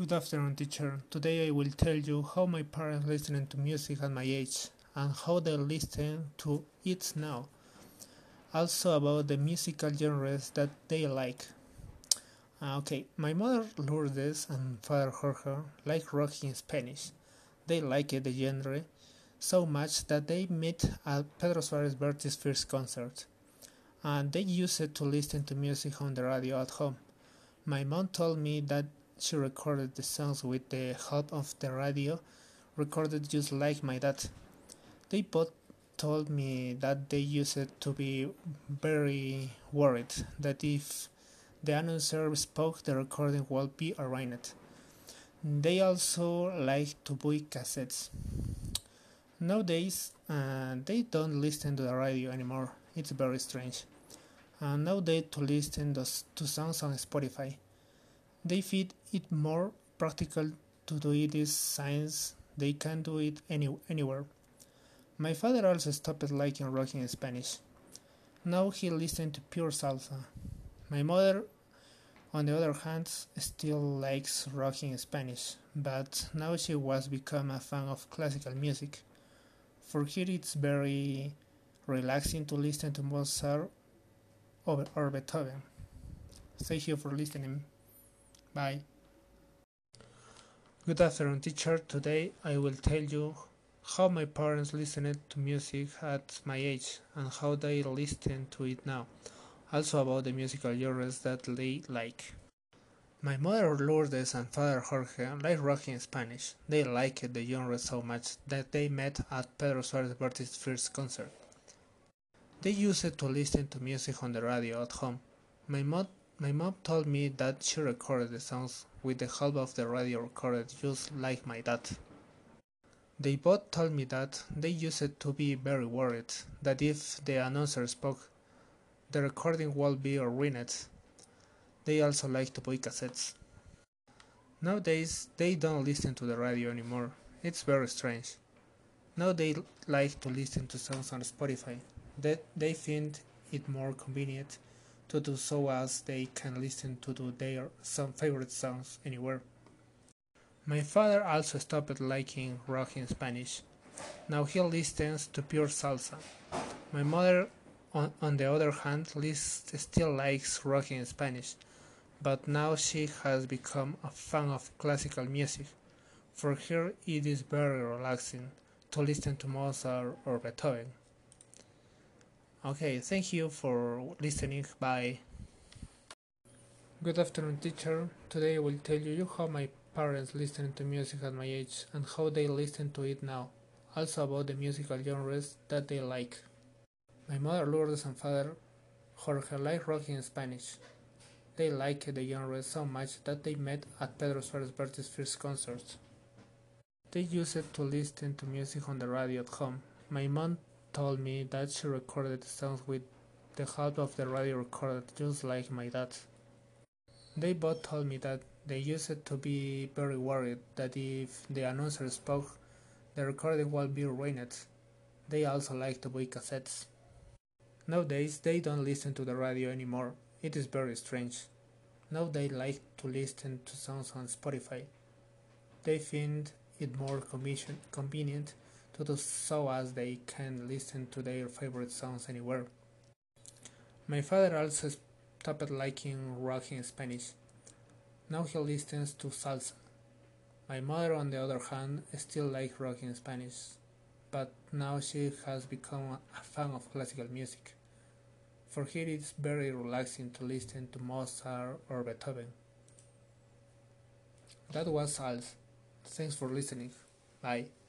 Good afternoon, teacher. Today I will tell you how my parents listen to music at my age and how they listen to it now. Also about the musical genres that they like. Uh, okay, my mother Lourdes and father Jorge like rock in Spanish. They like the genre so much that they met at Pedro Suarez Vértiz first concert. And they used it to listen to music on the radio at home. My mom told me that she recorded the songs with the help of the radio, recorded just like my dad. They both told me that they used to be very worried that if the announcer spoke, the recording would be arranged. They also like to buy cassettes. Nowadays, uh, they don't listen to the radio anymore. It's very strange. And now they to listen to songs on Spotify. They find it more practical to do it this since they can do it any, anywhere. My father also stopped liking rock in Spanish. Now he listens to pure salsa. My mother, on the other hand, still likes rock in Spanish, but now she was become a fan of classical music. For her it's very relaxing to listen to Mozart or Beethoven. Thank you for listening. Bye. Good afternoon, teacher. Today I will tell you how my parents listened to music at my age and how they listen to it now. Also about the musical genres that they like. My mother Lourdes and father Jorge like rock in Spanish. They liked the genre so much that they met at Pedro Suarez Vértiz's first concert. They used to listen to music on the radio at home. My mom my mom told me that she recorded the songs with the help of the radio recorder just like my dad. They both told me that they used to be very worried that if the announcer spoke, the recording would be ruined. They also like to buy cassettes. Nowadays, they don't listen to the radio anymore. It's very strange. Now they like to listen to songs on Spotify. That they find it more convenient to do so as they can listen to their some favorite songs anywhere. My father also stopped liking rock in Spanish. Now he listens to pure salsa. My mother, on, on the other hand, still likes rock in Spanish, but now she has become a fan of classical music. For her, it is very relaxing to listen to Mozart or Beethoven. Okay, thank you for listening. Bye. Good afternoon, teacher. Today I will tell you how my parents listen to music at my age and how they listen to it now. Also about the musical genres that they like. My mother Lourdes and father Jorge like rock in Spanish. They like the genre so much that they met at Pedro Suarez Vértiz's first concert. They used to listen to music on the radio at home. My mom told me that she recorded songs with the help of the radio recorder just like my dad. They both told me that they used to be very worried that if the announcer spoke, the recording would be ruined. They also like to buy cassettes. Nowadays, they don't listen to the radio anymore. It is very strange. Now they like to listen to songs on Spotify. They find it more convenient to do so as they can listen to their favorite songs anywhere. My father also stopped liking rock in Spanish. Now he listens to salsa. My mother, on the other hand, still likes rock in Spanish, but now she has become a fan of classical music. For her, it's very relaxing to listen to Mozart or Beethoven. That was all. Thanks for listening. Bye.